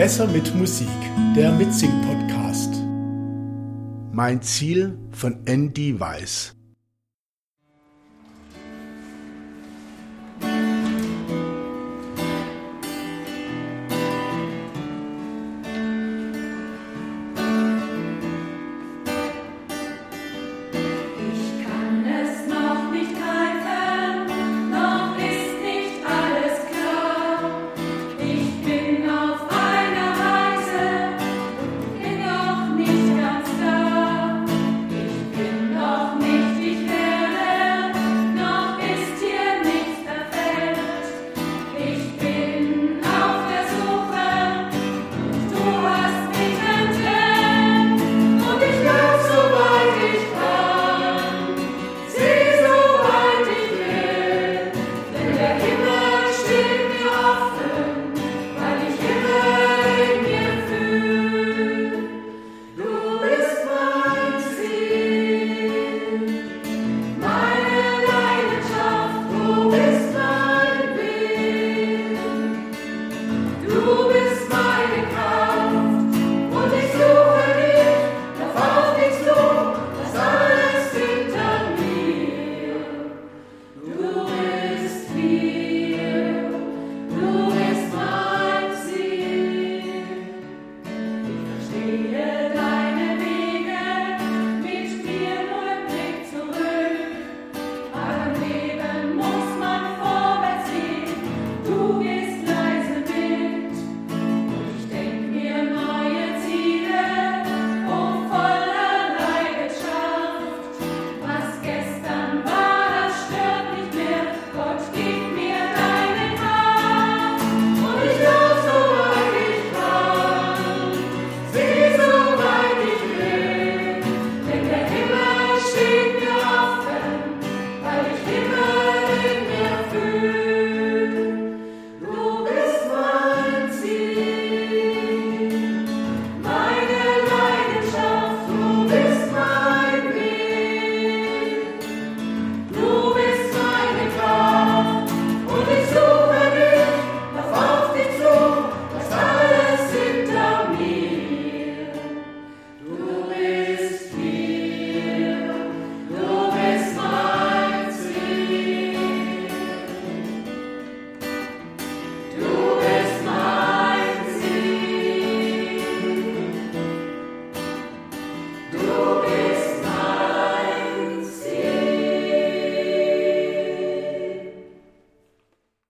Besser mit Musik, der Mitsing-Podcast. Mein Ziel von Andy Weiss.